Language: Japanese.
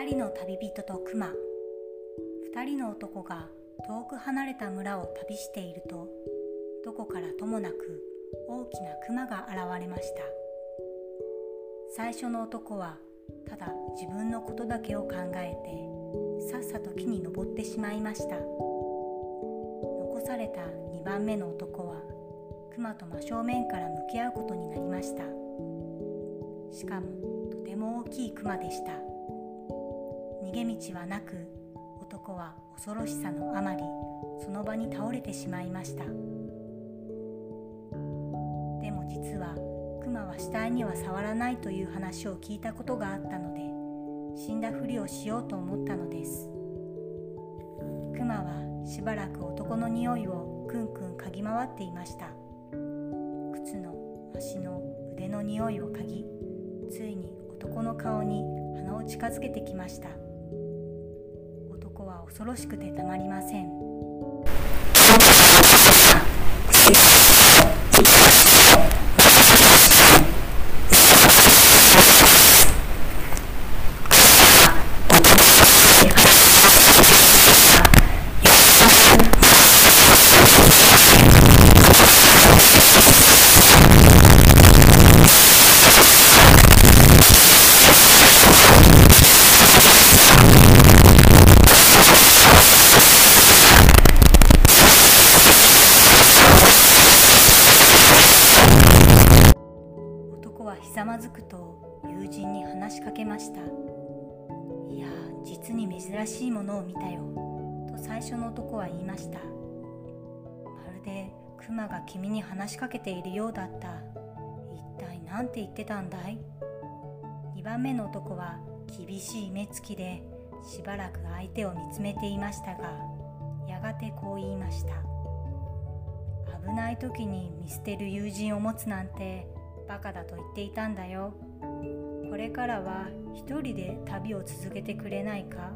人の旅人と熊。二人の男が遠く離れた村を旅しているとどこからともなく大きな熊が現れました。最初の男はただ自分のことだけを考えてさっさと木に登ってしまいました。残された2番目の男は熊と真正面から向き合うことになりました。しかもとても大きい熊でした。逃げ道はなく男は恐ろしさのあまりその場に倒れてしまいました。でも実は熊は死体には触らないという話を聞いたことがあったので死んだふりをしようと思ったのです。熊はしばらく男の匂いをくんくん嗅ぎ回っていました。靴の足の腕の匂いを嗅ぎついに男の顔に鼻を近づけてきました。恐ろしくてたまりません。ひざまずくと友人に話しかけました。いや実に珍しいものを見たよと最初の男は言いました。まるでクマが君に話しかけているようだった。一体何て言ってたんだい？2番目の男は厳しい目つきでしばらく相手を見つめていましたがやがてこう言いました。危ない時に見捨てる友人を持つなんてバカだと言っていたんだよ。これからは一人で旅を続けてくれないか？